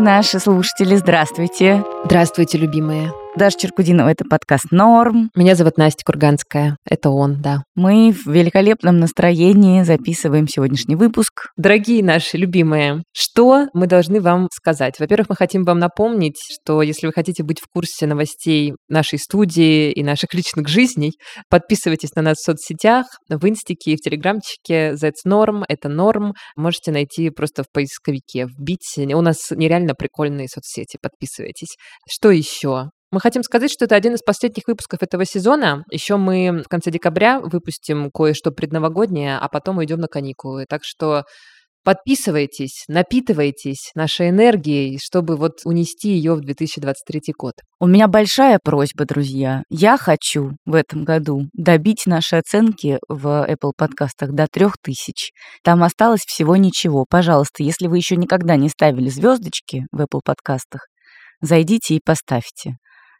Наши слушатели, здравствуйте. Здравствуйте, любимые. Даша Черкудинова, это подкаст «Норм». Меня зовут Настя Курганская. Это он, да. Мы в великолепном настроении записываем сегодняшний выпуск. Дорогие наши любимые, что мы должны вам сказать? Во-первых, мы хотим вам напомнить, что если вы хотите быть в курсе новостей нашей студии и наших личных жизней, подписывайтесь на нас в соцсетях, в инстике и в телеграмчике That's Norm, это норм. Можете найти просто в поисковике, вбить. У нас нереально прикольные соцсети, подписывайтесь. Что еще? Мы хотим сказать, что это один из последних выпусков этого сезона. Еще мы в конце декабря выпустим кое-что предновогоднее, а потом уйдем на каникулы. Так что подписывайтесь, напитывайтесь нашей энергией, чтобы вот унести ее в 2023 год. У меня большая просьба, друзья. Я хочу в этом году добить наши оценки в Apple подкастах до 3000. Там осталось всего ничего. Пожалуйста, если вы еще никогда не ставили звездочки в Apple подкастах, зайдите и поставьте.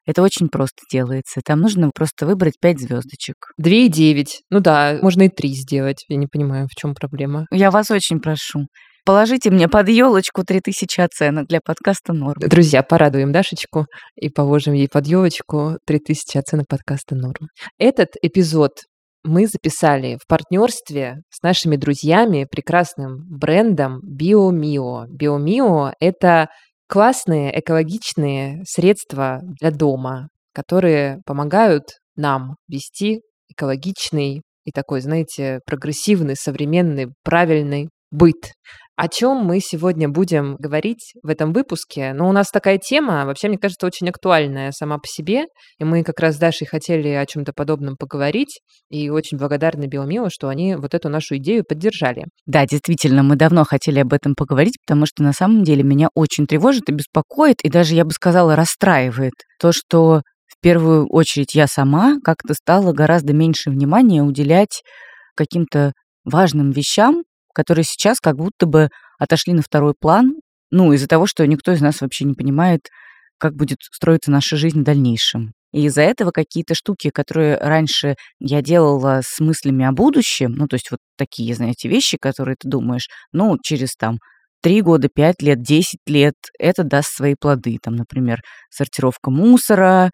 Это очень просто делается. Там нужно просто выбрать 5 звездочек. 2,9. Ну да, можно и 3 сделать. Я не понимаю, в чем проблема. Я вас очень прошу. Положите мне под елочку 3000 оценок для подкаста «Норм». Друзья, порадуем Дашечку и положим ей под елочку 3000 оценок подкаста «Норм». Этот эпизод мы записали в партнерстве с нашими друзьями, прекрасным брендом BioMio. BioMio – это классные экологичные средства для дома, которые помогают нам вести экологичный и такой, знаете, прогрессивный, современный, правильный быт. О чем мы сегодня будем говорить в этом выпуске? Ну, у нас такая тема, вообще, мне кажется, очень актуальная сама по себе. И мы как раз с Дашей хотели о чем-то подобном поговорить. И очень благодарны Биомилу, что они вот эту нашу идею поддержали. Да, действительно, мы давно хотели об этом поговорить, потому что на самом деле меня очень тревожит и беспокоит, и даже, я бы сказала, расстраивает то, что в первую очередь я сама как-то стала гораздо меньше внимания уделять каким-то важным вещам, которые сейчас как будто бы отошли на второй план, ну, из-за того, что никто из нас вообще не понимает, как будет строиться наша жизнь в дальнейшем. И из-за этого какие-то штуки, которые раньше я делала с мыслями о будущем, ну, то есть вот такие, знаете, вещи, которые ты думаешь, ну, через там три года, пять лет, десять лет это даст свои плоды. Там, например, сортировка мусора,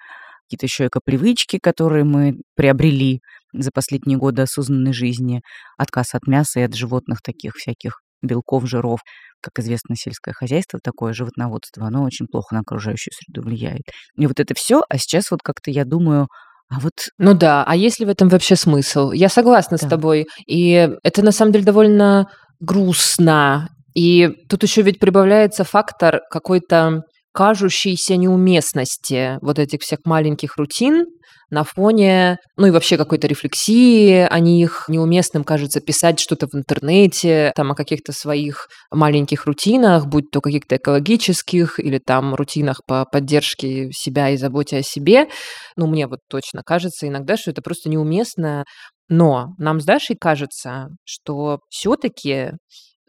какие-то еще эко-привычки, которые мы приобрели за последние годы осознанной жизни, отказ от мяса и от животных таких всяких белков, жиров. Как известно, сельское хозяйство, такое животноводство, оно очень плохо на окружающую среду влияет. И вот это все, а сейчас вот как-то я думаю, а вот... Ну да, а есть ли в этом вообще смысл? Я согласна да. с тобой. И это на самом деле довольно грустно. И тут еще ведь прибавляется фактор какой-то кажущейся неуместности вот этих всех маленьких рутин, на фоне, ну и вообще какой-то рефлексии о них. Неуместным кажется писать что-то в интернете, там о каких-то своих маленьких рутинах, будь то каких-то экологических или там рутинах по поддержке себя и заботе о себе. Ну, мне вот точно кажется иногда, что это просто неуместно. Но нам с Дашей кажется, что все-таки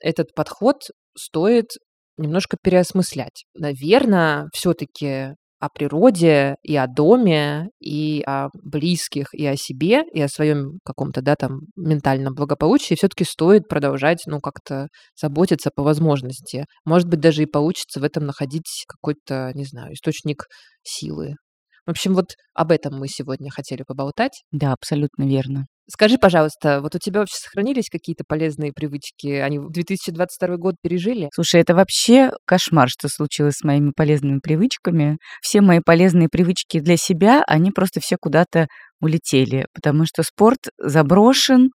этот подход стоит немножко переосмыслять. Наверное, все-таки о природе, и о доме, и о близких, и о себе, и о своем каком-то, да, там, ментальном благополучии все-таки стоит продолжать, ну, как-то заботиться по возможности. Может быть, даже и получится в этом находить какой-то, не знаю, источник силы. В общем, вот об этом мы сегодня хотели поболтать. Да, абсолютно верно. Скажи, пожалуйста, вот у тебя вообще сохранились какие-то полезные привычки? Они в 2022 год пережили? Слушай, это вообще кошмар, что случилось с моими полезными привычками. Все мои полезные привычки для себя, они просто все куда-то улетели, потому что спорт заброшен,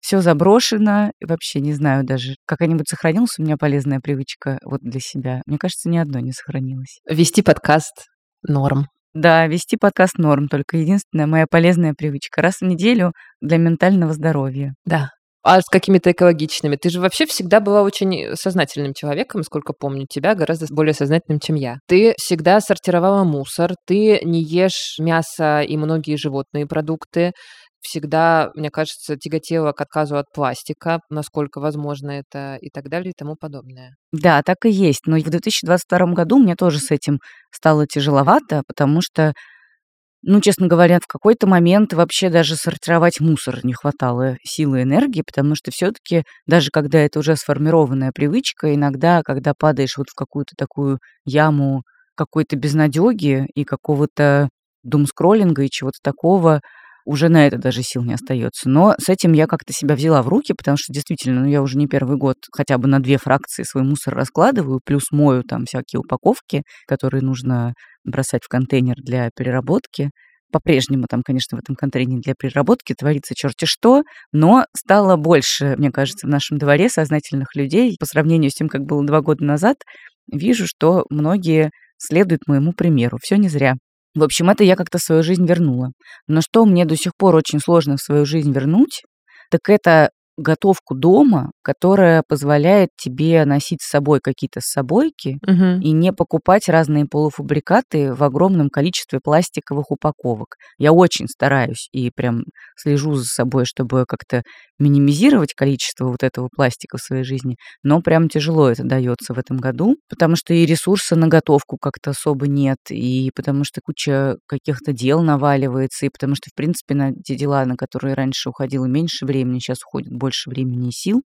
все заброшено. И вообще не знаю даже, какая-нибудь сохранилась у меня полезная привычка вот для себя. Мне кажется, ни одно не сохранилось. Вести подкаст норм. Да, вести подкаст норм, только единственная моя полезная привычка. Раз в неделю для ментального здоровья. Да. А с какими-то экологичными? Ты же вообще всегда была очень сознательным человеком, сколько помню тебя, гораздо более сознательным, чем я. Ты всегда сортировала мусор, ты не ешь мясо и многие животные продукты, всегда, мне кажется, тяготела к отказу от пластика, насколько возможно это и так далее и тому подобное. Да, так и есть. Но в 2022 году мне тоже с этим стало тяжеловато, потому что ну, честно говоря, в какой-то момент вообще даже сортировать мусор не хватало силы и энергии, потому что все-таки даже когда это уже сформированная привычка, иногда, когда падаешь вот в какую-то такую яму какой-то безнадеги и какого-то думскроллинга и чего-то такого, уже на это даже сил не остается. Но с этим я как-то себя взяла в руки, потому что действительно, ну, я уже не первый год хотя бы на две фракции свой мусор раскладываю, плюс мою там всякие упаковки, которые нужно бросать в контейнер для переработки. По-прежнему там, конечно, в этом контейнере для переработки творится черти что, но стало больше, мне кажется, в нашем дворе сознательных людей по сравнению с тем, как было два года назад. Вижу, что многие следуют моему примеру. Все не зря. В общем, это я как-то свою жизнь вернула. Но что мне до сих пор очень сложно в свою жизнь вернуть, так это готовку дома, которая позволяет тебе носить с собой какие-то собойки Мгм. и не покупать разные полуфабрикаты в огромном количестве пластиковых упаковок. Я очень стараюсь и прям слежу за собой, чтобы как-то минимизировать количество вот этого пластика в своей жизни, но прям тяжело это дается в этом году, потому что и ресурса на готовку как-то особо нет, и потому что куча каких-то дел наваливается, и потому что, в принципе, на те дела, на которые раньше уходило меньше времени, сейчас уходит больше времени и сил,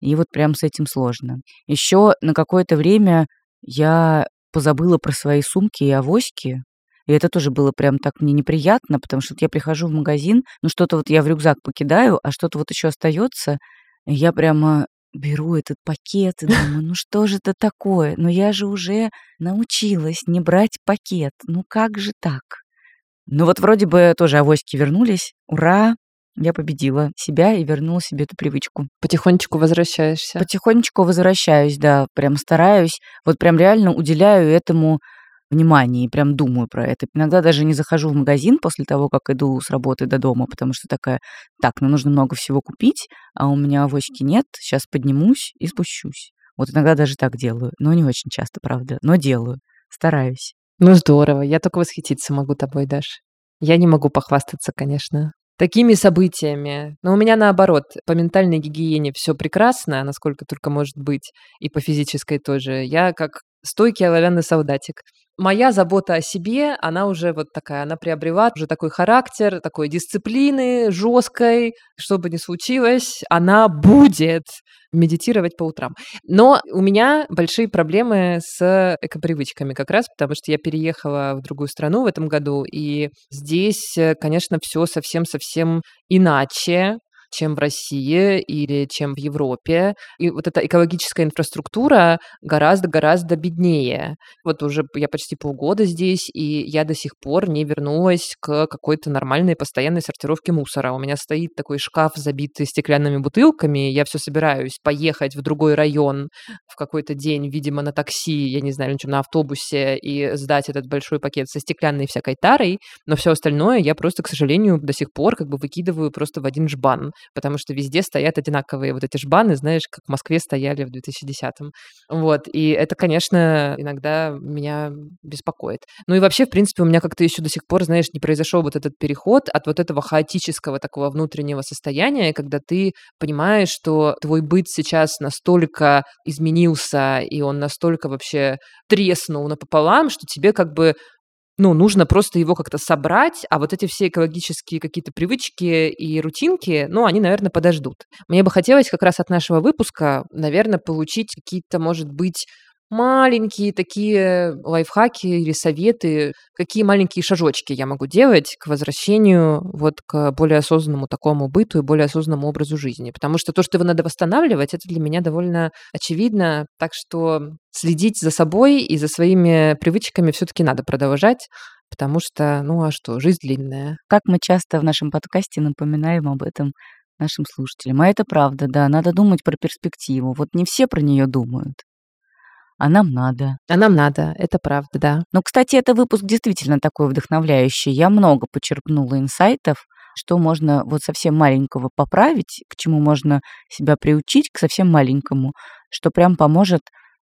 и вот прям с этим сложно. Еще на какое-то время я позабыла про свои сумки и авоськи, и это тоже было прям так мне неприятно, потому что я прихожу в магазин, ну что-то вот я в рюкзак покидаю, а что-то вот еще остается, я прямо беру этот пакет и думаю, ну что же это такое? Но я же уже научилась не брать пакет. Ну как же так? Ну вот вроде бы тоже авоськи вернулись. Ура! Я победила себя и вернула себе эту привычку. Потихонечку возвращаешься. Потихонечку возвращаюсь, да, прям стараюсь, вот прям реально уделяю этому внимание и прям думаю про это. Иногда даже не захожу в магазин после того, как иду с работы до дома, потому что такая, так, ну нужно много всего купить, а у меня авоськи нет, сейчас поднимусь и спущусь. Вот иногда даже так делаю, но не очень часто, правда, но делаю, стараюсь. Ну здорово, я только восхититься могу тобой, Даш. Я не могу похвастаться, конечно, такими событиями. Но у меня наоборот, по ментальной гигиене все прекрасно, насколько только может быть, и по физической тоже. Я как стойкий оловянный солдатик. Моя забота о себе, она уже вот такая, она приобрела уже такой характер, такой дисциплины жесткой, что бы ни случилось, она будет медитировать по утрам. Но у меня большие проблемы с экопривычками как раз, потому что я переехала в другую страну в этом году, и здесь, э, конечно, все совсем-совсем иначе чем в России или чем в Европе. И вот эта экологическая инфраструктура гораздо-гораздо беднее. Вот уже я почти полгода здесь, и я до сих пор не вернулась к какой-то нормальной постоянной сортировке мусора. У меня стоит такой шкаф, забитый стеклянными бутылками. Я все собираюсь поехать в другой район в какой-то день, видимо, на такси, я не знаю, на автобусе, и сдать этот большой пакет со стеклянной всякой тарой. Но все остальное я просто, к сожалению, до сих пор как бы выкидываю просто в один жбан потому что везде стоят одинаковые вот эти жбаны, знаешь, как в Москве стояли в 2010-м. Вот, и это, конечно, иногда меня беспокоит. Ну и вообще, в принципе, у меня как-то еще до сих пор, знаешь, не произошел вот этот переход от вот этого хаотического такого внутреннего состояния, когда ты понимаешь, что твой быт сейчас настолько изменился, и он настолько вообще треснул напополам, что тебе как бы ну, нужно просто его как-то собрать, а вот эти все экологические какие-то привычки и рутинки, ну, они, наверное, подождут. Мне бы хотелось как раз от нашего выпуска, наверное, получить какие-то, может быть, маленькие такие лайфхаки или советы, какие маленькие шажочки я могу делать к возвращению вот к более осознанному такому быту и более осознанному образу жизни. Потому что то, что его надо восстанавливать, это для меня довольно очевидно. Так что следить за собой и за своими привычками все-таки надо продолжать. Потому что, ну а что, жизнь длинная. Как мы часто в нашем подкасте напоминаем об этом нашим слушателям. А это правда, да, надо думать про перспективу. Вот не все про нее думают а нам надо. А нам надо, это правда, да. Ну, кстати, это выпуск действительно такой вдохновляющий. Я много почерпнула инсайтов, что можно вот совсем маленького поправить, к чему можно себя приучить, к совсем маленькому, что прям поможет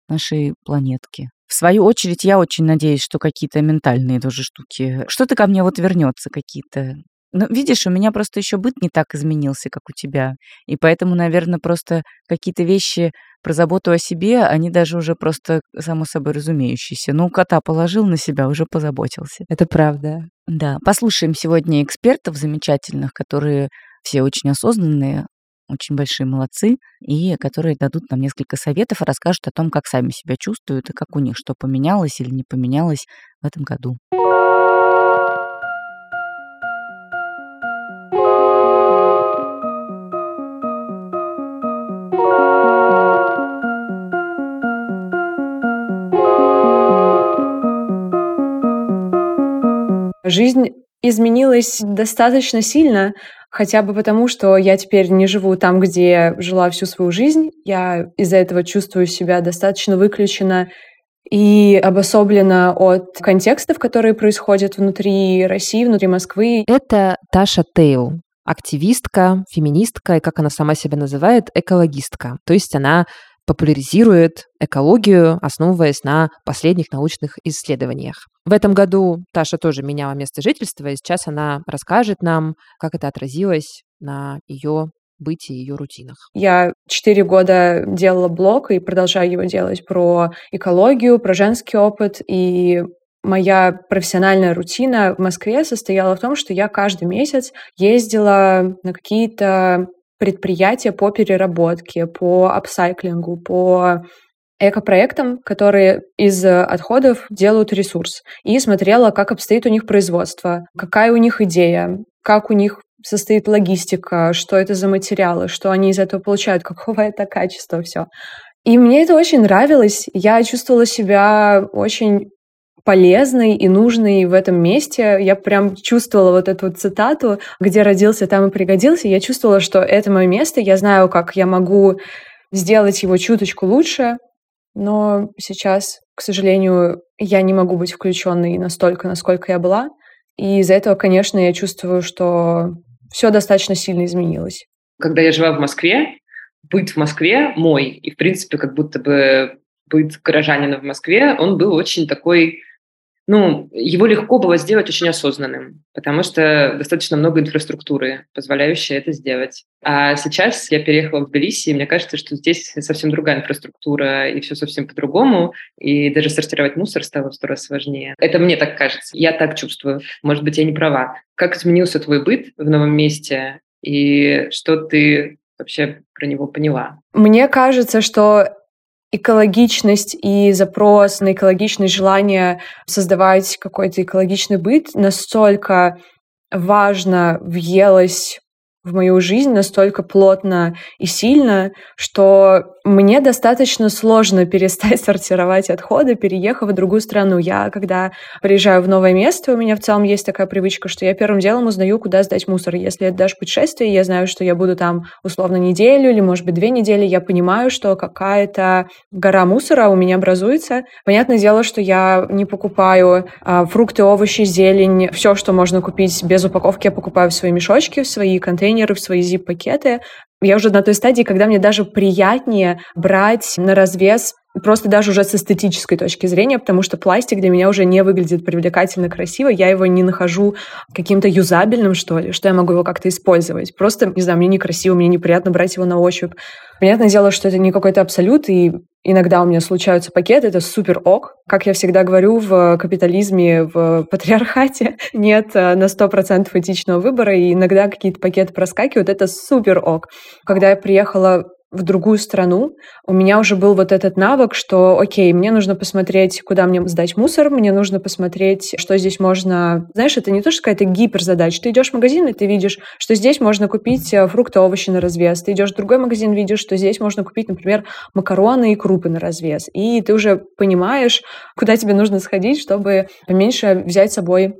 нашей планетке. В свою очередь, я очень надеюсь, что какие-то ментальные тоже штуки, что-то ко мне вот вернется, какие-то Ну, видишь, у меня просто еще быт не так изменился, как у тебя. И поэтому, наверное, просто какие-то вещи про заботу о себе, они даже уже просто само собой разумеющиеся. Ну, кота положил на себя, уже позаботился. Это правда. Да. Послушаем сегодня экспертов замечательных, которые все очень осознанные, очень большие молодцы, и которые дадут нам несколько советов и расскажут о том, как сами себя чувствуют и как у них что поменялось или не поменялось в этом году. Жизнь изменилась достаточно сильно, хотя бы потому, что я теперь не живу там, где жила всю свою жизнь. Я из-за этого чувствую себя достаточно выключена и обособлена от контекстов, которые происходят внутри России, внутри Москвы. Это Таша Тейл, активистка, феминистка и, как она сама себя называет, экологистка. То есть она популяризирует экологию, основываясь на последних научных исследованиях. В этом году Таша тоже меняла место жительства, и сейчас она расскажет нам, как это отразилось на ее быть и ее рутинах. Я четыре года делала блог и продолжаю его делать про экологию, про женский опыт. И моя профессиональная рутина в Москве состояла в том, что я каждый месяц ездила на какие-то предприятия по переработке, по апсайклингу, по экопроектам, которые из отходов делают ресурс. И смотрела, как обстоит у них производство, какая у них идея, как у них состоит логистика, что это за материалы, что они из этого получают, какого это качества, все. И мне это очень нравилось. Я чувствовала себя очень полезной и нужной в этом месте. Я прям чувствовала вот эту вот цитату, где родился, там и пригодился. Я чувствовала, что это мое место, я знаю, как я могу сделать его чуточку лучше, но сейчас, к сожалению, я не могу быть включенной настолько, насколько я была. И из-за этого, конечно, я чувствую, что все достаточно сильно изменилось. Когда я жила в Москве, быт в Москве мой, и, в принципе, как будто бы быт горожанина в Москве, он был очень такой ну, его легко было сделать очень осознанным, потому что достаточно много инфраструктуры, позволяющей это сделать. А сейчас я переехала в Тбилиси, и мне кажется, что здесь совсем другая инфраструктура, и все совсем по-другому, и даже сортировать мусор стало в сто раз сложнее. Это мне так кажется, я так чувствую. Может быть, я не права. Как изменился твой быт в новом месте, и что ты вообще про него поняла? Мне кажется, что экологичность и запрос на экологичность, желание создавать какой-то экологичный быт. Настолько важно въелось в мою жизнь настолько плотно и сильно, что мне достаточно сложно перестать сортировать отходы, переехав в другую страну. Я, когда приезжаю в новое место, у меня в целом есть такая привычка, что я первым делом узнаю, куда сдать мусор. Если это даже путешествие, я знаю, что я буду там условно неделю или, может быть, две недели, я понимаю, что какая-то гора мусора у меня образуется. Понятное дело, что я не покупаю а, фрукты, овощи, зелень, все, что можно купить без упаковки, я покупаю в свои мешочки, в свои контейнеры, в свои zip-пакеты. Я уже на той стадии, когда мне даже приятнее брать на развес просто даже уже с эстетической точки зрения, потому что пластик для меня уже не выглядит привлекательно красиво, я его не нахожу каким-то юзабельным, что ли, что я могу его как-то использовать. Просто, не знаю, мне некрасиво, мне неприятно брать его на ощупь. Понятное дело, что это не какой-то абсолют, и иногда у меня случаются пакеты, это супер ок. Как я всегда говорю, в капитализме, в патриархате нет э, на 100% этичного выбора, и иногда какие-то пакеты проскакивают, это супер ок. Когда я приехала в другую страну, у меня уже был вот этот навык, что, окей, мне нужно посмотреть, куда мне сдать мусор, мне нужно посмотреть, что здесь можно... Знаешь, это не то, что какая-то гиперзадача. Ты идешь в магазин, и ты видишь, что здесь можно купить э, фрукты, овощи на развес. Ты идешь в другой магазин, видишь, что здесь можно купить, например, макароны и крупы на развес. И ты уже понимаешь, куда тебе нужно сходить, чтобы поменьше взять с собой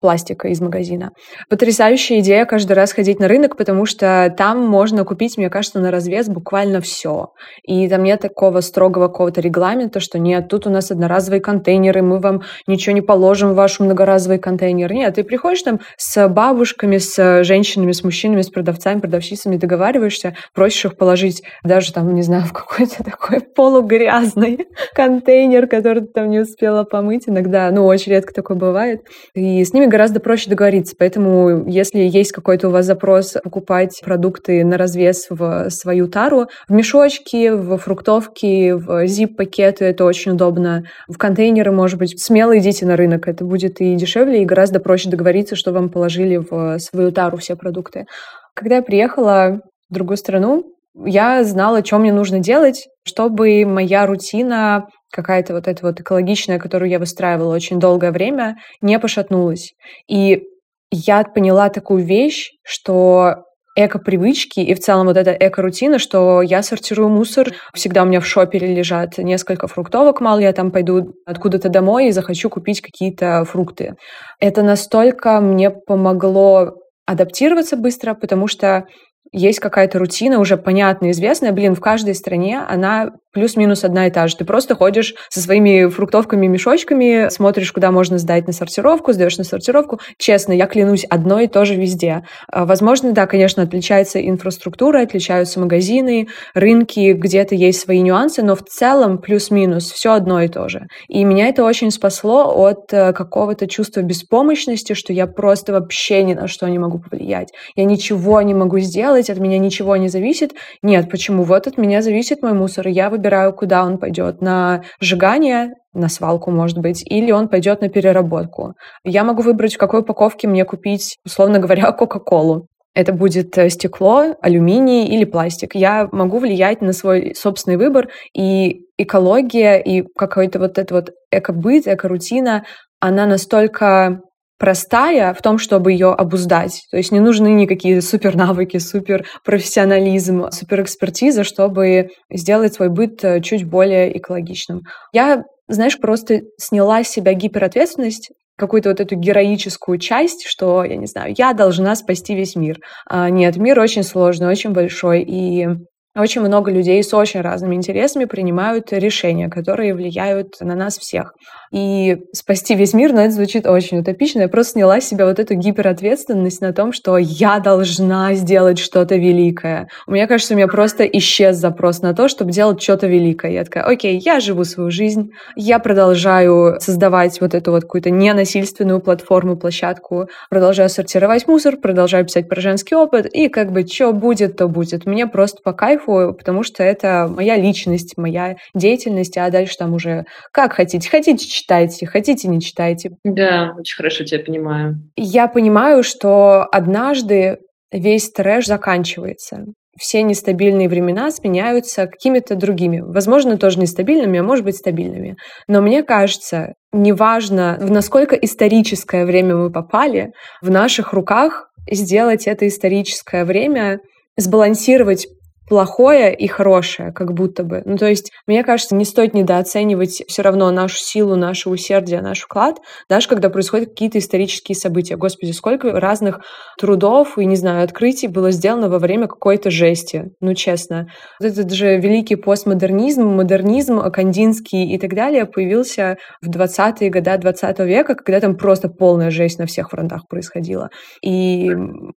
пластика из магазина. Потрясающая идея каждый раз ходить на рынок, потому что там можно купить, мне кажется, на развес буквально все. И там нет такого строгого какого-то регламента, что нет, тут у нас одноразовые контейнеры, мы вам ничего не положим в ваш многоразовый контейнер. Нет, ты приходишь там с бабушками, с женщинами, с мужчинами, с продавцами, продавщицами, договариваешься, просишь их положить даже там, не знаю, в какой-то такой полугрязный контейнер, который ты там не успела помыть. Иногда, ну, очень редко такое бывает. И с ними гораздо проще договориться. Поэтому, если есть какой-то у вас запрос покупать продукты на развес в свою тару, в мешочки, в фруктовки, в zip-пакеты, это очень удобно. В контейнеры, может быть, смело идите на рынок. Это будет и дешевле, и гораздо проще договориться, что вам положили в свою тару все продукты. Когда я приехала в другую страну, я знала, что мне нужно делать, чтобы моя рутина какая-то вот эта вот экологичная, которую я выстраивала очень долгое время, не пошатнулась. И я поняла такую вещь, что эко-привычки и в целом вот эта эко-рутина, что я сортирую мусор, всегда у меня в шопере лежат несколько фруктовок, мало я там пойду откуда-то домой и захочу купить какие-то фрукты. Это настолько мне помогло адаптироваться быстро, потому что есть какая-то рутина уже понятная, известная. Блин, в каждой стране она плюс-минус одна и та же. Ты просто ходишь со своими фруктовками, мешочками, смотришь, куда можно сдать на сортировку, сдаешь на сортировку. Честно, я клянусь, одно и то же везде. А, возможно, да, конечно, отличается инфраструктура, отличаются магазины, рынки, где-то есть свои нюансы, но в целом плюс-минус все одно и то же. И меня это очень спасло от э, какого-то чувства беспомощности, что я просто вообще ни на что не могу повлиять. Я ничего не могу сделать, от меня ничего не зависит. Нет, почему? Вот от меня зависит мой мусор, я выбираю, куда он пойдет. На сжигание, на свалку, может быть, или он пойдет на переработку. Я могу выбрать, в какой упаковке мне купить, условно говоря, Кока-Колу. Это будет э, стекло, алюминий или пластик. Я могу влиять на свой собственный выбор, и экология, и какой-то вот этот вот эко-быт, эко-рутина, она настолько простая в том, чтобы ее обуздать. То есть не нужны никакие супер навыки, супер профессионализм, супер экспертиза, чтобы сделать свой быт э, чуть более экологичным. Я, знаешь, просто сняла с себя гиперответственность какую-то вот эту героическую часть, что, я не знаю, я должна спасти весь мир. А нет, мир очень сложный, очень большой, и очень много людей с очень разными интересами принимают решения, которые влияют на нас всех и спасти весь мир, но это звучит очень утопично. Я просто сняла с себя вот эту гиперответственность на том, что я должна сделать что-то великое. У меня кажется, у меня просто исчез запрос на то, чтобы делать что-то великое. Я такая, окей, я живу свою жизнь, я продолжаю создавать вот эту вот какую-то ненасильственную платформу, площадку, продолжаю сортировать мусор, продолжаю писать про женский опыт, и как бы что будет, то будет. Мне просто по кайфу, потому что это моя личность, моя деятельность, а дальше там уже как хотите. Хотите читайте, хотите, не читайте. Да, очень хорошо тебя понимаю. Я понимаю, что однажды весь трэш заканчивается. Все нестабильные времена сменяются какими-то другими. Возможно, тоже нестабильными, а может быть стабильными. Но мне кажется, неважно, в насколько историческое время мы попали, в наших руках сделать это историческое время, сбалансировать плохое и хорошее, как будто бы. Ну, то есть, мне кажется, не стоит недооценивать все равно нашу силу, наше усердие, наш вклад, даже когда происходят какие-то исторические события. Господи, сколько разных трудов и, не знаю, открытий было сделано во время какой-то жести. Ну, честно. Вот этот же великий постмодернизм, модернизм, кандинский и так далее появился в 20-е годы 20 века, когда там просто полная жесть на всех фронтах происходила. И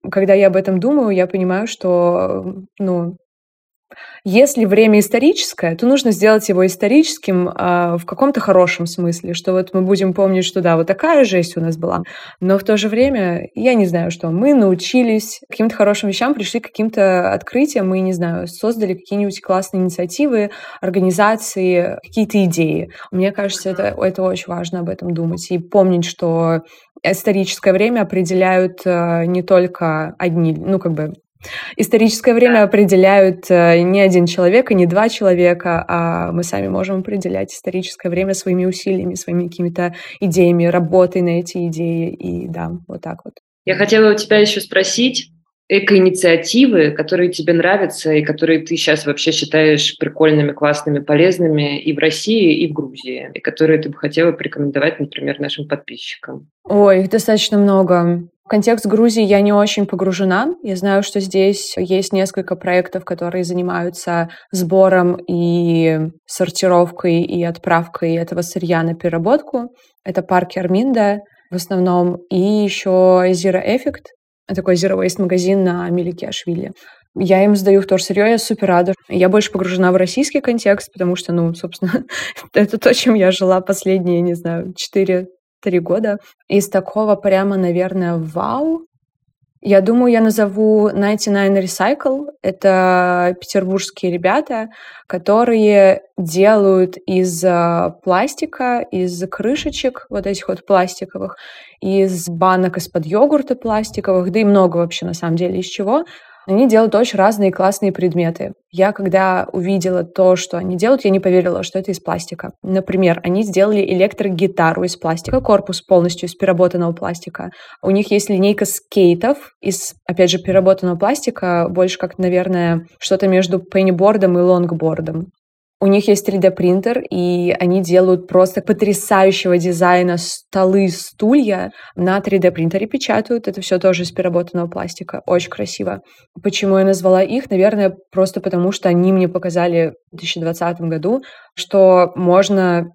когда я об этом думаю, я понимаю, что, ну, если время историческое, то нужно сделать его историческим э, в каком-то хорошем смысле, что вот мы будем помнить, что да, вот такая жесть у нас была, но в то же время, я не знаю, что мы научились каким-то хорошим вещам, пришли к каким-то открытиям, мы, не знаю, создали какие-нибудь классные инициативы, организации, какие-то идеи. Мне кажется, это, это очень важно об этом думать и помнить, что историческое время определяют э, не только одни, ну, как бы Историческое время определяют э, не один человек и не два человека, а мы сами можем определять историческое время своими усилиями, своими какими-то идеями, работой на эти идеи. И да, вот так вот. Я хотела у тебя еще спросить, эко-инициативы, которые тебе нравятся и которые ты сейчас вообще считаешь прикольными, классными, полезными и в России, и в Грузии, и которые ты бы хотела порекомендовать, например, нашим подписчикам? Ой, их достаточно много. В контекст Грузии я не очень погружена. Я знаю, что здесь есть несколько проектов, которые занимаются сбором и сортировкой и отправкой этого сырья на переработку. Это парки Арминда в основном. И еще Zero Effect, такой Zero Waste магазин на Милике Ашвили. Я им сдаю в сырье, я супер рада. Я больше погружена в российский контекст, потому что, ну, собственно, это то, чем я жила последние, не знаю, 4 три года. Из такого прямо, наверное, вау, я думаю, я назову 99 Recycle. Это петербургские ребята, которые делают из а, пластика, из крышечек вот этих вот пластиковых, из банок из-под йогурта пластиковых, да и много вообще на самом деле из чего, они делают очень разные классные предметы. Я, когда увидела то, что они делают, я не поверила, что это из пластика. Например, они сделали электрогитару из пластика, корпус полностью из переработанного пластика. У них есть линейка скейтов из, опять же, переработанного пластика, больше как, наверное, что-то между пейнтбордом и лонгбордом. У них есть 3D-принтер, и они делают просто потрясающего дизайна столы, стулья на 3D-принтере печатают. Это все тоже из переработанного пластика. Очень красиво. Почему я назвала их? Наверное, просто потому, что они мне показали в 2020 году, что можно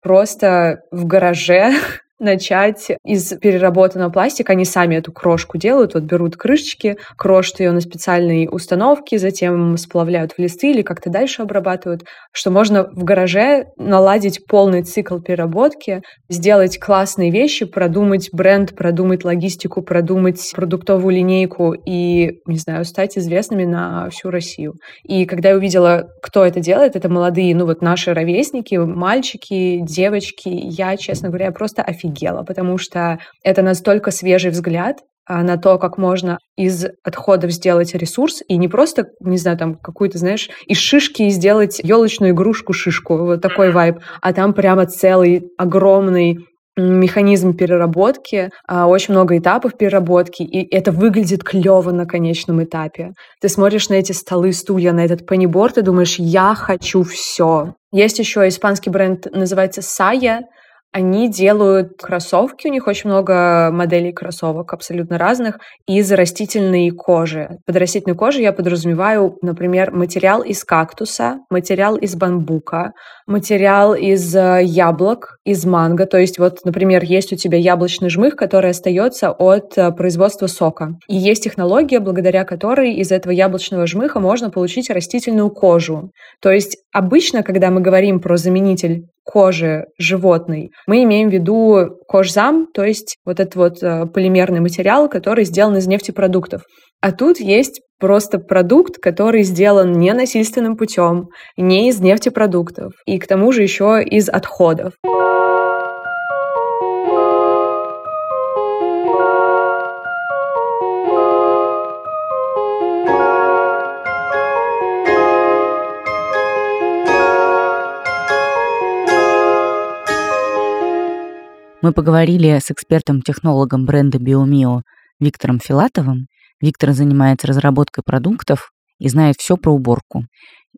просто в гараже начать из переработанного пластика. Они сами эту крошку делают, вот берут крышечки, крошат ее на специальной установке, затем сплавляют в листы или как-то дальше обрабатывают, что можно в гараже наладить полный цикл переработки, сделать классные вещи, продумать бренд, продумать логистику, продумать продуктовую линейку и, не знаю, стать известными на всю Россию. И когда я увидела, кто это делает, это молодые, ну вот наши ровесники, мальчики, девочки, я, честно говоря, просто офигела офигела, потому что это настолько свежий взгляд а, на то, как можно из отходов сделать ресурс, и не просто, не знаю, там какую-то, знаешь, из шишки сделать елочную игрушку-шишку, вот такой вайб, а там прямо целый огромный механизм переработки, а, очень много этапов переработки, и это выглядит клево на конечном этапе. Ты смотришь на эти столы, стулья, на этот паниборд и думаешь, я хочу все. Есть еще испанский бренд, называется Сая, они делают кроссовки, у них очень много моделей кроссовок абсолютно разных, из растительной кожи. Под растительной кожей я подразумеваю, например, материал из кактуса, материал из бамбука, материал из э, яблок, из манго. То есть вот, например, есть у тебя яблочный жмых, который остается от э, производства сока. И есть технология, благодаря которой из этого яблочного жмыха можно получить растительную кожу. То есть обычно, когда мы говорим про заменитель кожи животной, мы имеем в виду кожзам, то есть вот этот вот э, полимерный материал, который сделан из нефтепродуктов. А тут есть просто продукт, который сделан не насильственным путем, не из нефтепродуктов, и к тому же еще из отходов. Мы поговорили с экспертом-технологом бренда BioMio Виктором Филатовым. Виктор занимается разработкой продуктов и знает все про уборку.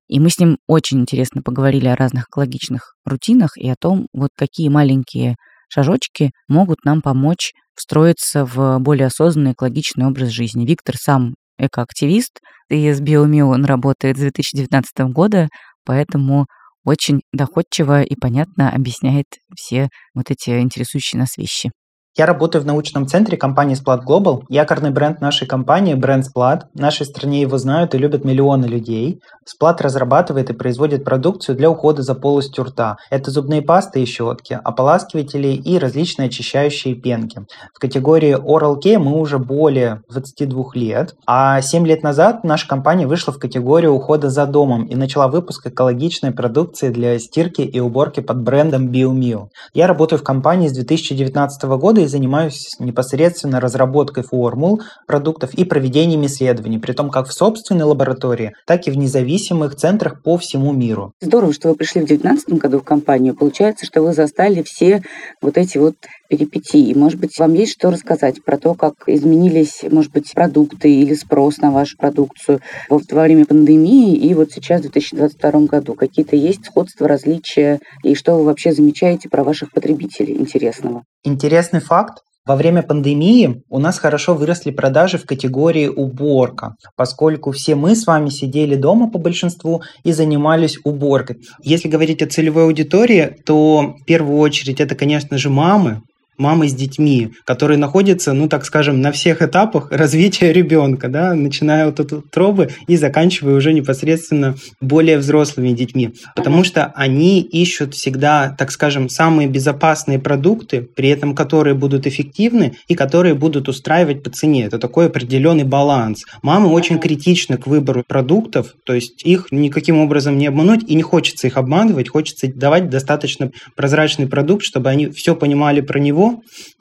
И мы с ним очень интересно поговорили о разных экологичных рутинах и о том, вот какие маленькие шажочки могут нам помочь встроиться в более осознанный экологичный образ жизни. Виктор сам экоактивист, и с BioMio он работает с 2019 года, поэтому очень доходчиво и понятно объясняет все вот эти интересующие нас вещи. Я работаю в научном центре компании Splat Global. Якорный бренд нашей компании – бренд Splat. В нашей стране его знают и любят миллионы людей. Splat разрабатывает и производит продукцию для ухода за полостью рта. Это зубные пасты и щетки, ополаскиватели и различные очищающие пенки. В категории Oral Care мы уже более 22 лет, а 7 лет назад наша компания вышла в категорию ухода за домом и начала выпуск экологичной продукции для стирки и уборки под брендом BioMio. Я работаю в компании с 2019 года и занимаюсь непосредственно разработкой формул продуктов и проведением исследований, при том как в собственной лаборатории, так и в независимых центрах по всему миру. Здорово, что вы пришли в 2019 году в компанию. Получается, что вы застали все вот эти вот перипетии. Может быть, вам есть что рассказать про то, как изменились, может быть, продукты или спрос на вашу продукцию во время пандемии и вот сейчас, в 2022 году? Какие-то есть сходства, различия? И что вы вообще замечаете про ваших потребителей интересного? Интересный факт. Во время пандемии у нас хорошо выросли продажи в категории уборка, поскольку все мы с вами сидели дома по большинству и занимались уборкой. Если говорить о целевой аудитории, то в первую очередь это, конечно же, мамы, мамы с детьми, которые находятся, ну, так скажем, на всех этапах развития ребенка, да, начиная от утробы и заканчивая уже непосредственно более взрослыми детьми. Потому что они ищут всегда, так скажем, самые безопасные продукты, при этом которые будут эффективны и которые будут устраивать по цене. Это такой определенный баланс. Мамы очень критичны к выбору продуктов, то есть их никаким образом не обмануть и не хочется их обманывать, хочется давать достаточно прозрачный продукт, чтобы они все понимали про него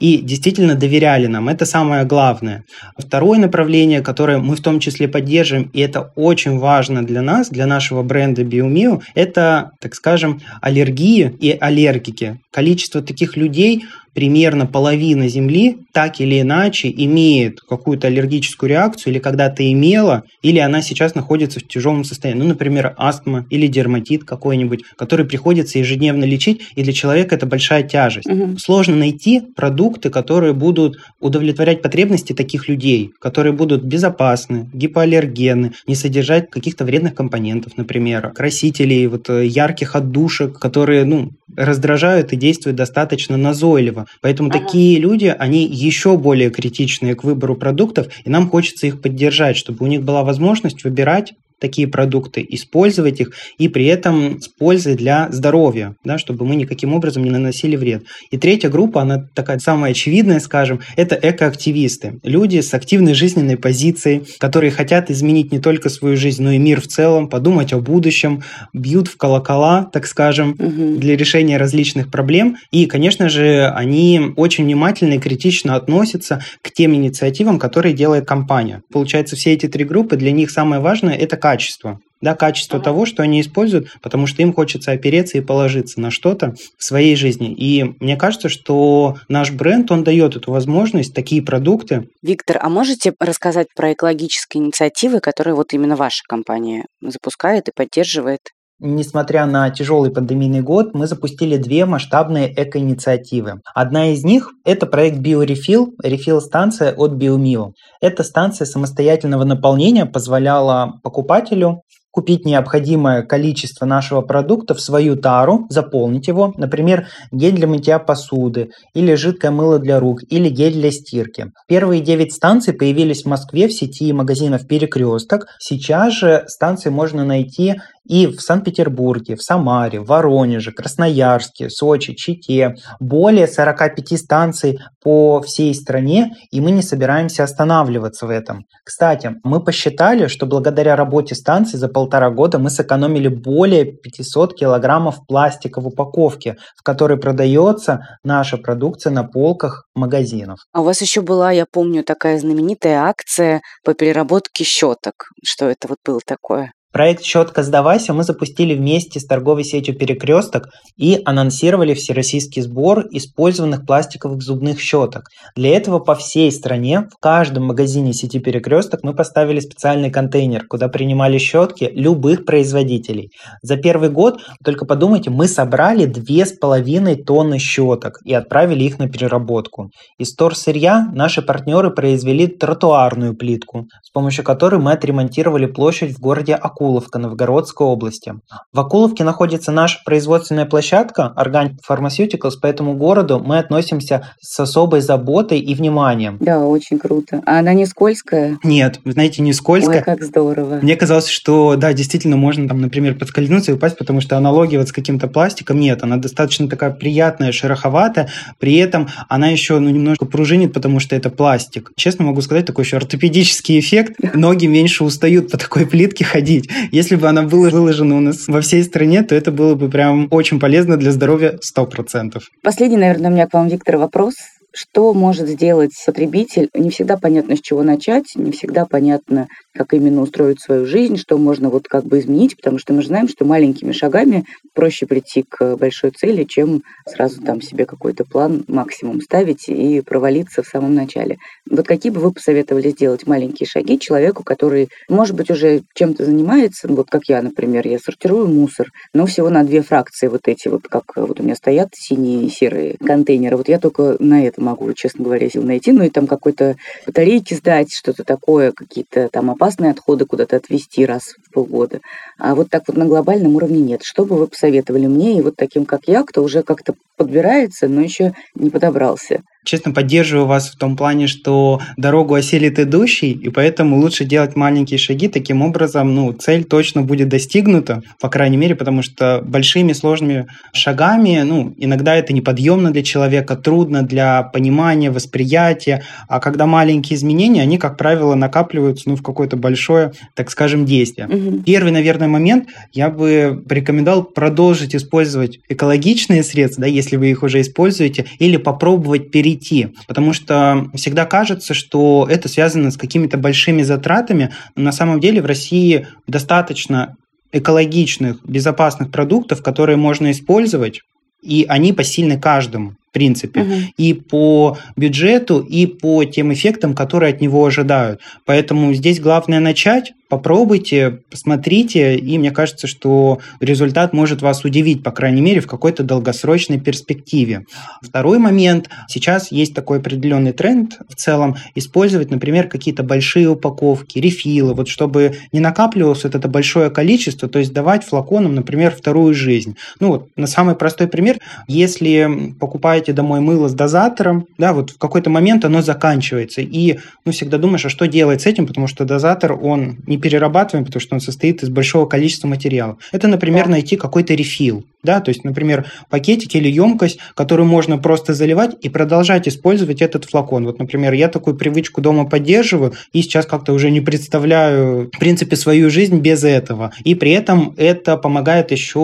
и действительно доверяли нам. Это самое главное. Второе направление, которое мы в том числе поддерживаем, и это очень важно для нас, для нашего бренда BioMio, это, так скажем, аллергии и аллергики. Количество таких людей примерно половина Земли так или иначе имеет какую-то аллергическую реакцию или когда-то имела, или она сейчас находится в тяжелом состоянии. Ну, например, астма или дерматит какой-нибудь, который приходится ежедневно лечить, и для человека это большая тяжесть. Угу. Сложно найти продукты, которые будут удовлетворять потребности таких людей, которые будут безопасны, гипоаллергены, не содержать каких-то вредных компонентов, например, красителей, вот э, ярких отдушек, которые, ну, раздражают и действуют достаточно назойливо. Поэтому ага. такие люди, они еще более критичные к выбору продуктов, и нам хочется их поддержать, чтобы у них была возможность выбирать такие продукты, использовать их и при этом с пользой для здоровья, да, чтобы мы никаким образом не наносили вред. И третья группа, она такая самая очевидная, скажем, это экоактивисты. Люди с активной жизненной позицией, которые хотят изменить не только свою жизнь, но и мир в целом, подумать о будущем, бьют в колокола, так скажем, угу. для решения различных проблем. И, конечно же, они очень внимательно и критично относятся к тем инициативам, которые делает компания. Получается, все эти три группы, для них самое важное – это качество. Да, качество того, что они используют, потому что им хочется опереться и положиться на что-то в своей жизни. И мне кажется, что наш бренд, он дает эту возможность, такие продукты. Виктор, а можете рассказать про экологические инициативы, которые вот именно ваша компания запускает и поддерживает? Несмотря на тяжелый пандемийный год, мы запустили две масштабные эко-инициативы. Одна из них – это проект BioRefill, рефил-станция от BioMio. Эта станция самостоятельного наполнения позволяла покупателю купить необходимое количество нашего продукта в свою тару, заполнить его, например, гель для мытья посуды, или жидкое мыло для рук, или гель для стирки. Первые 9 станций появились в Москве в сети магазинов «Перекресток». Сейчас же станции можно найти и в Санкт-Петербурге, в Самаре, в Воронеже, Красноярске, Сочи, Чите. Более 45 станций по всей стране, и мы не собираемся останавливаться в этом. Кстати, мы посчитали, что благодаря работе станции за полтора года мы сэкономили более 500 килограммов пластика в упаковке, в которой продается наша продукция на полках магазинов. А у вас еще была, я помню, такая знаменитая акция по переработке щеток. Что это вот было такое? Проект «Щетка сдавайся» мы запустили вместе с торговой сетью «Перекресток» и анонсировали всероссийский сбор использованных пластиковых зубных щеток. Для этого по всей стране в каждом магазине сети «Перекресток» мы поставили специальный контейнер, куда принимали щетки любых производителей. За первый год, только подумайте, мы собрали 2,5 тонны щеток и отправили их на переработку. Из торсырья наши партнеры произвели тротуарную плитку, с помощью которой мы отремонтировали площадь в городе Аккур Акуловка Новгородской области. В Акуловке находится наша производственная площадка Organic Pharmaceuticals, по этому городу мы относимся с особой заботой и вниманием. Да, очень круто. А она не скользкая? Нет, вы знаете, не скользкая. Ой, как здорово. Мне казалось, что да, действительно можно там, например, подскользнуться и упасть, потому что аналогия вот с каким-то пластиком нет. Она достаточно такая приятная, шероховатая, при этом она еще ну, немножко пружинит, потому что это пластик. Честно могу сказать, такой еще ортопедический эффект. Ноги меньше устают по такой плитке ходить. Если бы она была выложена у нас во всей стране, то это было бы прям очень полезно для здоровья 100%. Последний, наверное, у меня к вам, Виктор, вопрос что может сделать потребитель. Не всегда понятно, с чего начать, не всегда понятно, как именно устроить свою жизнь, что можно вот как бы изменить, потому что мы же знаем, что маленькими шагами проще прийти к большой цели, чем сразу там себе какой-то план максимум ставить и провалиться в самом начале. Вот какие бы вы посоветовали сделать маленькие шаги человеку, который, может быть, уже чем-то занимается, вот как я, например, я сортирую мусор, но всего на две фракции вот эти вот, как вот у меня стоят синие и серые контейнеры, вот я только на это могу, честно говоря, сил найти, ну и там какой-то батарейки сдать, что-то такое, какие-то там опасные отходы куда-то отвезти раз полгода. А вот так вот на глобальном уровне нет. Что бы вы посоветовали мне и вот таким, как я, кто уже как-то подбирается, но еще не подобрался? честно поддерживаю вас в том плане, что дорогу оселит идущий, и поэтому лучше делать маленькие шаги. Таким образом, ну, цель точно будет достигнута, по крайней мере, потому что большими сложными шагами, ну, иногда это неподъемно для человека, трудно для понимания, восприятия, а когда маленькие изменения, они, как правило, накапливаются, ну, в какое-то большое, так скажем, действие. Угу. Первый, наверное, момент, я бы порекомендовал продолжить использовать экологичные средства, да, если вы их уже используете, или попробовать перейти. Потому что всегда кажется, что это связано с какими-то большими затратами, но на самом деле в России достаточно экологичных, безопасных продуктов, которые можно использовать, и они посильны каждому принципе, угу. и по бюджету, и по тем эффектам, которые от него ожидают. Поэтому здесь главное начать, попробуйте, посмотрите, и мне кажется, что результат может вас удивить, по крайней мере, в какой-то долгосрочной перспективе. Второй момент. Сейчас есть такой определенный тренд в целом использовать, например, какие-то большие упаковки, рефилы, вот чтобы не накапливалось вот это большое количество, то есть давать флаконам, например, вторую жизнь. Ну вот, на самый простой пример, если покупаете покупаете домой мыло с дозатором, да, вот в какой-то момент оно заканчивается, и ну, всегда думаешь, а что делать с этим, потому что дозатор, он не перерабатываем, потому что он состоит из большого количества материалов. Это, например, да. найти какой-то рефил, да, то есть, например, пакетик или емкость, которую можно просто заливать и продолжать использовать этот флакон. Вот, например, я такую привычку дома поддерживаю и сейчас как-то уже не представляю, в принципе, свою жизнь без этого. И при этом это помогает еще,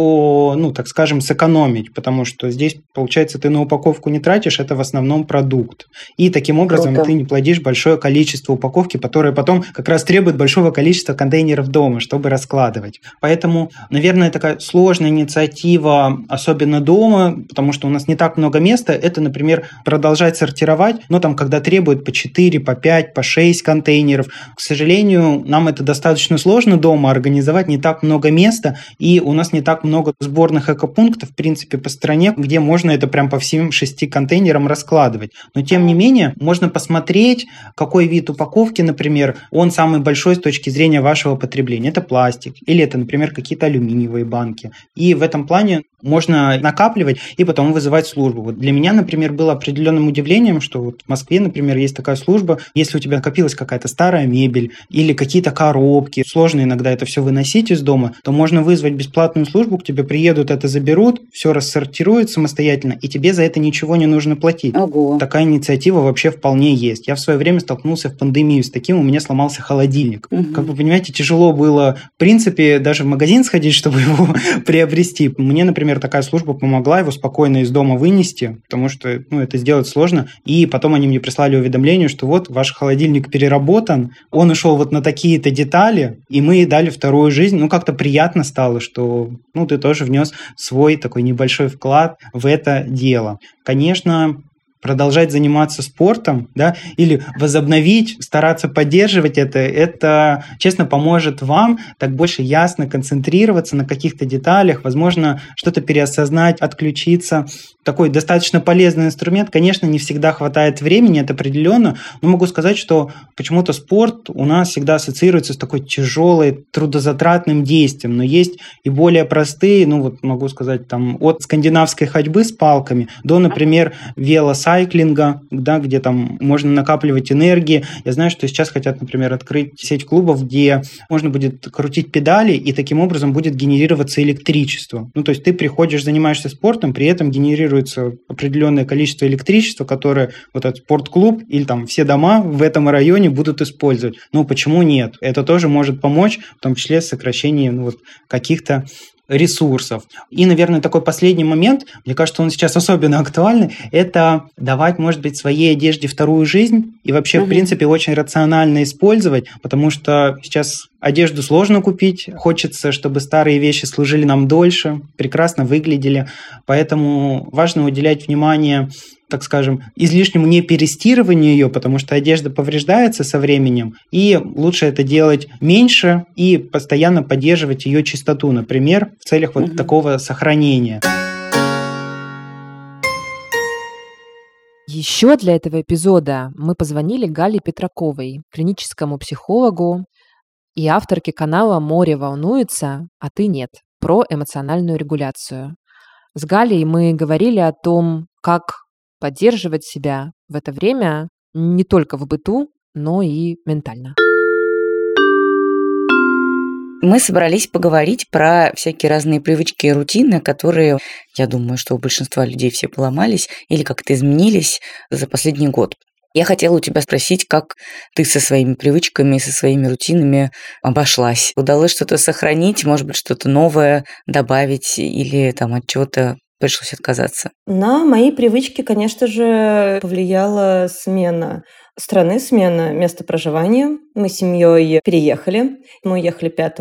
ну, так скажем, сэкономить, потому что здесь, получается, ты на упаковку не тратишь, это в основном продукт. И таким образом Круто. ты не плодишь большое количество упаковки, которое потом как раз требует большого количества контейнеров дома, чтобы раскладывать. Поэтому, наверное, такая сложная инициатива инициатива, особенно дома, потому что у нас не так много места, это, например, продолжать сортировать, но там, когда требуют по 4, по 5, по 6 контейнеров. К сожалению, нам это достаточно сложно дома организовать, не так много места, и у нас не так много сборных экопунктов, в принципе, по стране, где можно это прям по всем шести контейнерам раскладывать. Но, тем не менее, можно посмотреть, какой вид упаковки, например, он самый большой с точки зрения вашего потребления. Это пластик, или это, например, какие-то алюминиевые банки. И в этом плане можно накапливать и потом вызывать службу. Вот для меня, например, было определенным удивлением, что вот в Москве, например, есть такая служба, если у тебя накопилась какая-то старая мебель или какие-то коробки, сложно иногда это все выносить из дома, то можно вызвать бесплатную службу, к тебе приедут, это заберут, все рассортируют самостоятельно, и тебе за это ничего не нужно платить. Ого. Такая инициатива вообще вполне есть. Я в свое время столкнулся в пандемию с таким, у меня сломался холодильник. Угу. Как вы понимаете, тяжело было, в принципе, даже в магазин сходить, чтобы его приобрести. Мне например, такая служба помогла его спокойно из дома вынести, потому что ну, это сделать сложно. И потом они мне прислали уведомление, что вот ваш холодильник переработан, он ушел вот на такие-то детали, и мы дали вторую жизнь. Ну, как-то приятно стало, что ну, ты тоже внес свой такой небольшой вклад в это дело. Конечно, продолжать заниматься спортом, да, или возобновить, стараться поддерживать это, это, честно, поможет вам так больше ясно концентрироваться на каких-то деталях, возможно, что-то переосознать, отключиться. Такой достаточно полезный инструмент. Конечно, не всегда хватает времени, это определенно, но могу сказать, что почему-то спорт у нас всегда ассоциируется с такой тяжелой, трудозатратным действием, но есть и более простые, ну вот могу сказать, там от скандинавской ходьбы с палками до, например, велосайклинга, сайклинга, да, где там можно накапливать энергии. Я знаю, что сейчас хотят, например, открыть сеть клубов, где можно будет крутить педали, и таким образом будет генерироваться электричество. Ну, то есть ты приходишь, занимаешься спортом, при этом генерируется определенное количество электричества, которое вот этот спортклуб или там все дома в этом районе будут использовать. Ну, почему нет? Это тоже может помочь, в том числе в сокращении ну, вот, каких-то ресурсов. И, наверное, такой последний момент, мне кажется, он сейчас особенно актуальный, это давать, может быть, своей одежде вторую жизнь и вообще, угу. в принципе, очень рационально использовать, потому что сейчас одежду сложно купить, хочется, чтобы старые вещи служили нам дольше, прекрасно выглядели, поэтому важно уделять внимание так скажем, излишнему не перестированию ее, потому что одежда повреждается со временем, и лучше это делать меньше и постоянно поддерживать ее чистоту, например, в целях вот угу. такого сохранения. Еще для этого эпизода мы позвонили Гале Петраковой, клиническому психологу, и авторки канала «Море волнуется, а ты нет» про эмоциональную регуляцию. С Галей мы говорили о том, как поддерживать себя в это время не только в быту, но и ментально. Мы собрались поговорить про всякие разные привычки и рутины, которые, я думаю, что у большинства людей все поломались или как-то изменились за последний год. Я хотела у тебя спросить, как ты со своими привычками, со своими рутинами обошлась. Удалось что-то сохранить, может быть, что-то новое добавить или там от чего-то пришлось отказаться? На мои привычки, конечно же, повлияла смена страны, смена места проживания. Мы с семьей переехали. Мы уехали 5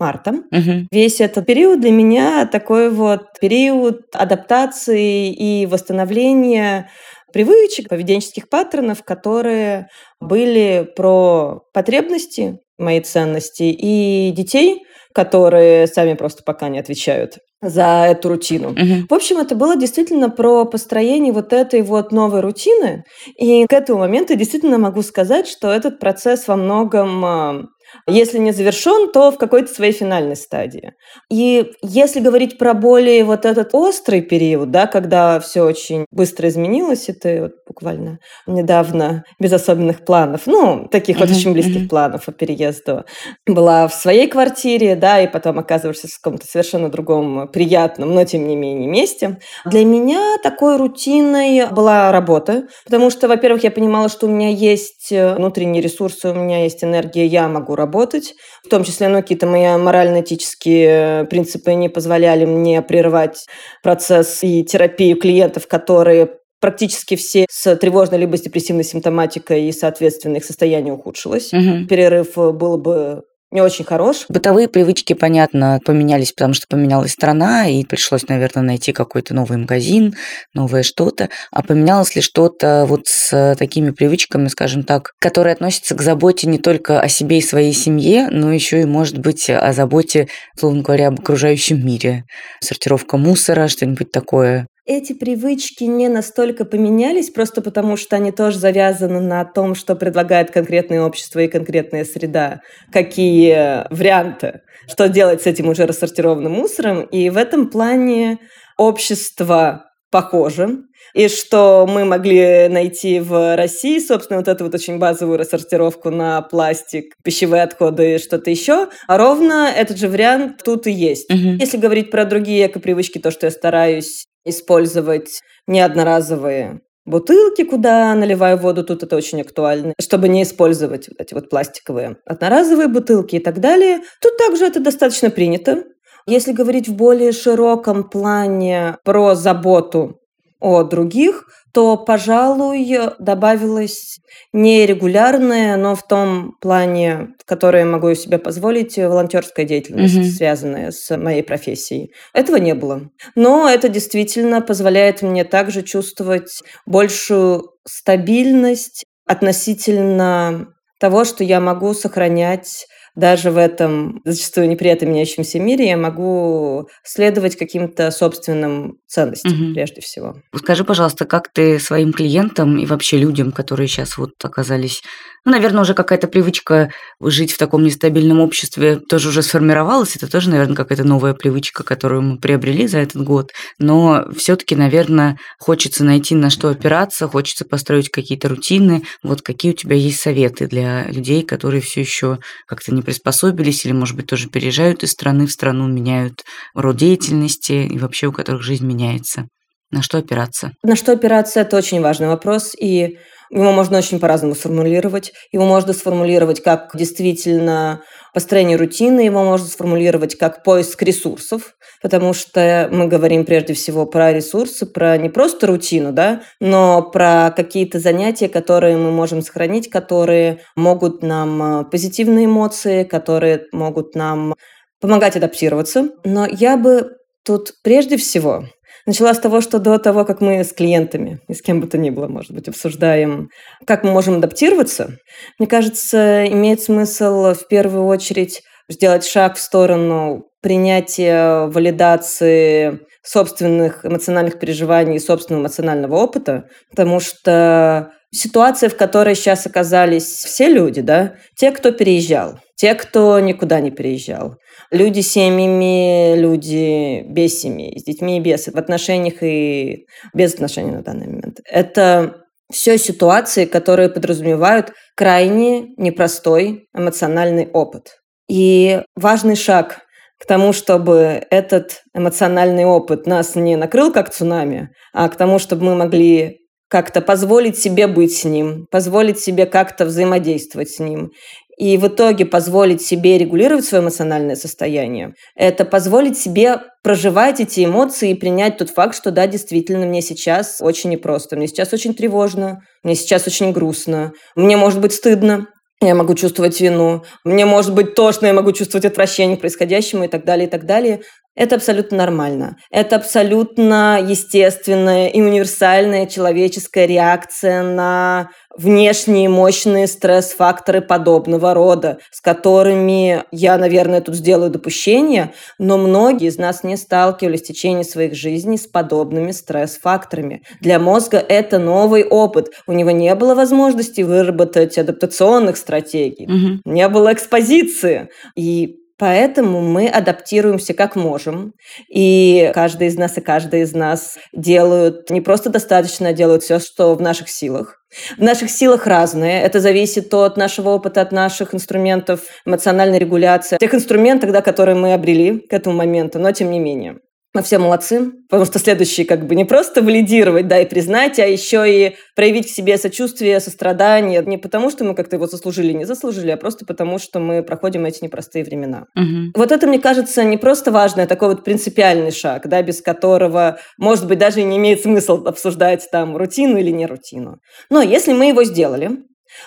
марта. Угу. Весь этот период для меня такой вот период адаптации и восстановления привычек, поведенческих паттернов, которые были про потребности, мои ценности, и детей, которые сами просто пока не отвечают за эту рутину. Uh-huh. В общем, это было действительно про построение вот этой вот новой рутины. И к этому моменту действительно могу сказать, что этот процесс во многом а, если не завершен, то в какой-то своей финальной стадии. И если говорить про более вот этот острый период, да, когда все очень быстро изменилось, это вот буквально недавно без особенных планов, ну, таких mm-hmm. вот очень близких mm-hmm. планов по переезду, была в своей квартире, да, и потом оказываешься в каком-то совершенно другом приятном, но тем не менее месте. Для меня такой рутиной была работа, потому что, во-первых, я понимала, что у меня есть внутренние ресурсы, у меня есть энергия, я могу работать. В том числе, ну, какие-то мои морально-этические принципы не позволяли мне прерывать процесс и терапию клиентов, которые практически все с тревожной либо с депрессивной симптоматикой, и, соответственно, их состояние ухудшилось. Угу. Перерыв был бы не очень хорош. Бытовые привычки, понятно, поменялись, потому что поменялась страна, и пришлось, наверное, найти какой-то новый магазин, новое что-то. А поменялось ли что-то вот с такими привычками, скажем так, которые относятся к заботе не только о себе и своей семье, но еще и, может быть, о заботе, словно говоря, об окружающем мире? Сортировка мусора, что-нибудь такое? Эти привычки не настолько поменялись, просто потому что они тоже завязаны на том, что предлагает конкретное общество и конкретная среда, какие варианты, что делать с этим уже рассортированным мусором. И в этом плане общество похоже, и что мы могли найти в России, собственно, вот эту вот очень базовую рассортировку на пластик, пищевые отходы и что-то еще, а ровно этот же вариант тут и есть. Угу. Если говорить про другие эко-привычки, то, что я стараюсь использовать не одноразовые бутылки, куда наливаю воду, тут это очень актуально, чтобы не использовать вот эти вот пластиковые одноразовые бутылки и так далее. Тут также это достаточно принято. Если говорить в более широком плане про заботу о других, то, пожалуй, добавилось нерегулярное, но в том плане, которое могу себе позволить, волонтерская деятельность, угу. связанная с моей профессией. Этого не было. Но это действительно позволяет мне также чувствовать большую стабильность относительно того, что я могу сохранять даже в этом зачастую неприятно меняющемся мире я могу следовать каким-то собственным ценностям угу. прежде всего. Скажи, пожалуйста, как ты своим клиентам и вообще людям, которые сейчас вот оказались ну, наверное, уже какая-то привычка жить в таком нестабильном обществе тоже уже сформировалась. Это тоже, наверное, какая-то новая привычка, которую мы приобрели за этот год. Но все-таки, наверное, хочется найти на что опираться, хочется построить какие-то рутины. Вот какие у тебя есть советы для людей, которые все еще как-то не приспособились или, может быть, тоже переезжают из страны в страну, меняют род деятельности и вообще у которых жизнь меняется? На что опираться? На что опираться – это очень важный вопрос. И его можно очень по-разному сформулировать. Его можно сформулировать как действительно построение рутины, его можно сформулировать как поиск ресурсов, потому что мы говорим прежде всего про ресурсы, про не просто рутину, да, но про какие-то занятия, которые мы можем сохранить, которые могут нам э, позитивные эмоции, которые могут нам помогать адаптироваться. Но я бы тут прежде всего Начала с того, что до того, как мы с клиентами и с кем бы то ни было, может быть, обсуждаем, как мы можем адаптироваться, мне кажется, имеет смысл в первую очередь сделать шаг в сторону принятия, валидации собственных эмоциональных переживаний и собственного эмоционального опыта, потому что ситуация, в которой сейчас оказались все люди, да, те, кто переезжал, те, кто никуда не переезжал, люди с семьями, люди без семьи, с детьми и без, в отношениях и без отношений на данный момент. Это все ситуации, которые подразумевают крайне непростой эмоциональный опыт. И важный шаг к тому, чтобы этот эмоциональный опыт нас не накрыл как цунами, а к тому, чтобы мы могли как-то позволить себе быть с ним, позволить себе как-то взаимодействовать с ним. И в итоге позволить себе регулировать свое эмоциональное состояние, это позволить себе проживать эти эмоции и принять тот факт, что да, действительно, мне сейчас очень непросто, мне сейчас очень тревожно, мне сейчас очень грустно, мне может быть стыдно, я могу чувствовать вину, мне может быть тошно, я могу чувствовать отвращение к происходящему и так далее, и так далее. Это абсолютно нормально. Это абсолютно естественная и универсальная человеческая реакция на внешние мощные стресс-факторы подобного рода, с которыми я, наверное, тут сделаю допущение, но многие из нас не сталкивались в течение своих жизней с подобными стресс-факторами. Для мозга это новый опыт. У него не было возможности выработать адаптационных стратегий, угу. не было экспозиции. И Поэтому мы адаптируемся как можем. И каждый из нас и каждая из нас делают не просто достаточно, а делают все, что в наших силах. В наших силах разные. Это зависит от нашего опыта, от наших инструментов эмоциональной регуляции, тех инструментов, да, которые мы обрели к этому моменту, но тем не менее. Мы все молодцы, потому что следующий как бы не просто валидировать, да, и признать, а еще и проявить к себе сочувствие, сострадание. Не потому, что мы как-то его заслужили, не заслужили, а просто потому, что мы проходим эти непростые времена. Угу. Вот это, мне кажется, не просто важный, а такой вот принципиальный шаг, да, без которого, может быть, даже и не имеет смысла обсуждать там рутину или не рутину. Но если мы его сделали,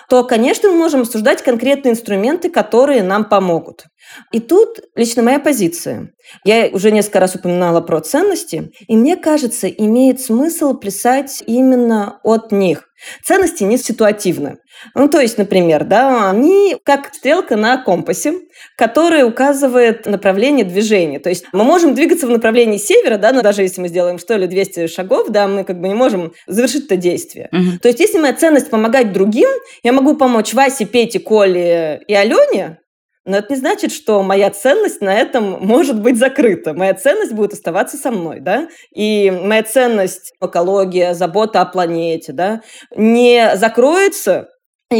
то, конечно, мы можем обсуждать конкретные инструменты, которые нам помогут. И тут лично моя позиция. Я уже несколько раз упоминала про ценности, и мне кажется, имеет смысл плясать именно от них. Ценности не ситуативны. Ну, то есть, например, да, они как стрелка на компасе, которая указывает направление движения. То есть мы можем двигаться в направлении севера, да, но даже если мы сделаем что ли 200 шагов, да, мы как бы не можем завершить это действие. Угу. То есть если моя ценность помогать другим, я могу помочь Васе, Пете, Коле и Алене, но это не значит, что моя ценность на этом может быть закрыта. Моя ценность будет оставаться со мной, да? И моя ценность экология, забота о планете, да, не закроется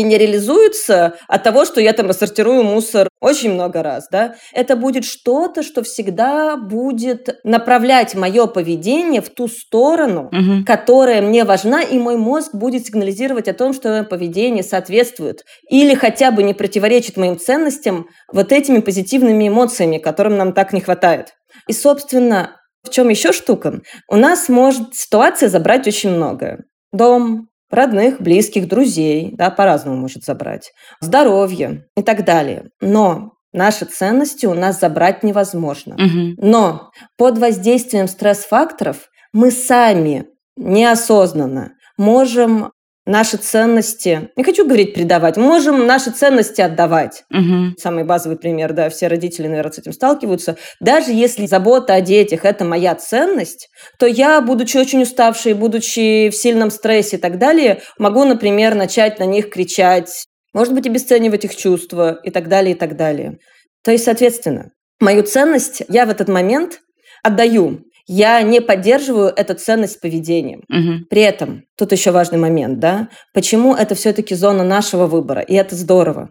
и не реализуется от того, что я там рассортирую мусор очень много раз, да, это будет что-то, что всегда будет направлять мое поведение в ту сторону, угу. которая мне важна, и мой мозг будет сигнализировать о том, что мое поведение соответствует или хотя бы не противоречит моим ценностям вот этими позитивными эмоциями, которым нам так не хватает. И, собственно, в чем еще штука? У нас может ситуация забрать очень многое. Дом, родных, близких, друзей, да, по-разному может забрать, здоровье и так далее. Но наши ценности у нас забрать невозможно. Угу. Но под воздействием стресс-факторов мы сами неосознанно можем наши ценности, не хочу говорить предавать, можем наши ценности отдавать. Угу. Самый базовый пример, да, все родители, наверное, с этим сталкиваются. Даже если забота о детях – это моя ценность, то я, будучи очень уставшей, будучи в сильном стрессе и так далее, могу, например, начать на них кричать, может быть, обесценивать их чувства и так далее, и так далее. То есть, соответственно, мою ценность я в этот момент отдаю я не поддерживаю эту ценность поведения. Угу. При этом, тут еще важный момент, да, почему это все-таки зона нашего выбора, и это здорово.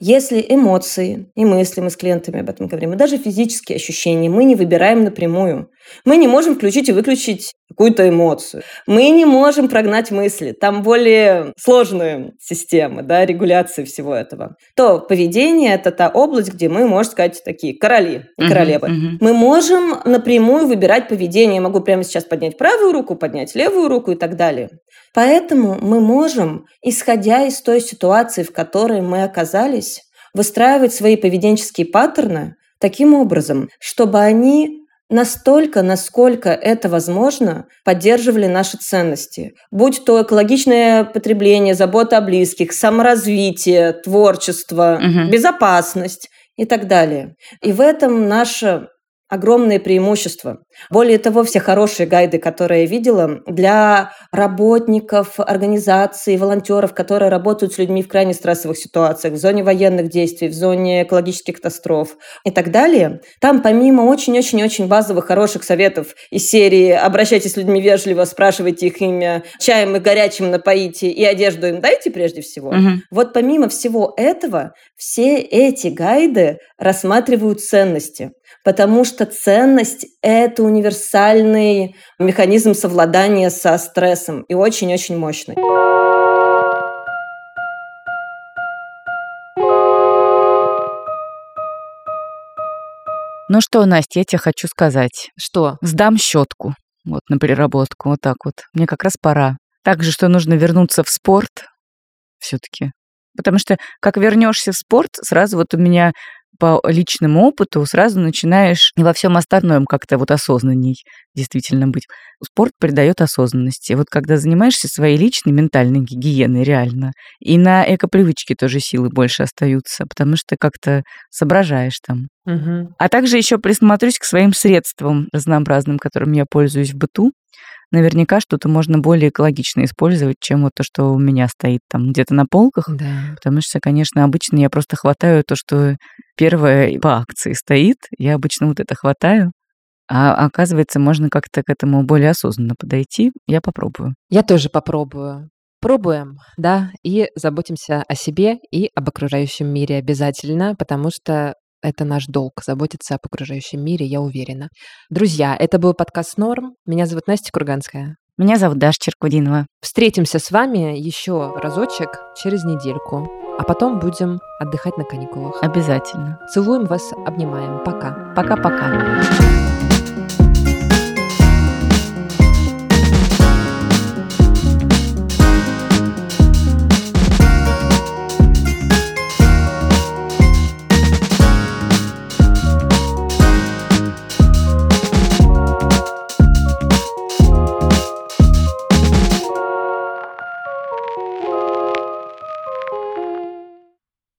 Если эмоции и мысли, мы с клиентами об этом говорим, и даже физические ощущения мы не выбираем напрямую. Мы не можем включить и выключить какую-то эмоцию. Мы не можем прогнать мысли. Там более сложные системы да, регуляции всего этого. То поведение – это та область, где мы, можно сказать, такие короли и королевы. Uh-huh, uh-huh. Мы можем напрямую выбирать поведение. Я могу прямо сейчас поднять правую руку, поднять левую руку и так далее. Поэтому мы можем, исходя из той ситуации, в которой мы оказались, выстраивать свои поведенческие паттерны таким образом, чтобы они настолько, насколько это возможно, поддерживали наши ценности. Будь то экологичное потребление, забота о близких, саморазвитие, творчество, угу. безопасность и так далее. И в этом наша огромные преимущества. Более того, все хорошие гайды, которые я видела, для работников, организаций, волонтеров, которые работают с людьми в крайне стрессовых ситуациях, в зоне военных действий, в зоне экологических катастроф и так далее, там помимо очень-очень-очень базовых хороших советов из серии «обращайтесь с людьми вежливо, спрашивайте их имя, чаем и горячим напоите и одежду им дайте прежде всего», угу. вот помимо всего этого, все эти гайды рассматривают ценности потому что ценность – это универсальный механизм совладания со стрессом и очень-очень мощный. Ну что, Настя, я тебе хочу сказать. Что? Сдам щетку вот на переработку, вот так вот. Мне как раз пора. Также, что нужно вернуться в спорт все-таки. Потому что как вернешься в спорт, сразу вот у меня по личному опыту сразу начинаешь во всем остальном как-то вот осознанней действительно быть. Спорт придает осознанности. Вот когда занимаешься своей личной ментальной гигиеной реально, и на эко-привычке тоже силы больше остаются, потому что как-то соображаешь там. Угу. А также еще присмотрюсь к своим средствам разнообразным, которыми я пользуюсь в быту наверняка что-то можно более экологично использовать, чем вот то, что у меня стоит там где-то на полках. Да. Потому что, конечно, обычно я просто хватаю то, что первое по акции стоит. Я обычно вот это хватаю. А оказывается, можно как-то к этому более осознанно подойти. Я попробую. Я тоже попробую. Пробуем, да, и заботимся о себе и об окружающем мире обязательно, потому что это наш долг – заботиться об окружающем мире, я уверена. Друзья, это был подкаст «Норм». Меня зовут Настя Курганская. Меня зовут Даша Черкудинова. Встретимся с вами еще разочек через недельку, а потом будем отдыхать на каникулах. Обязательно. Целуем вас, обнимаем. Пока. Пока-пока.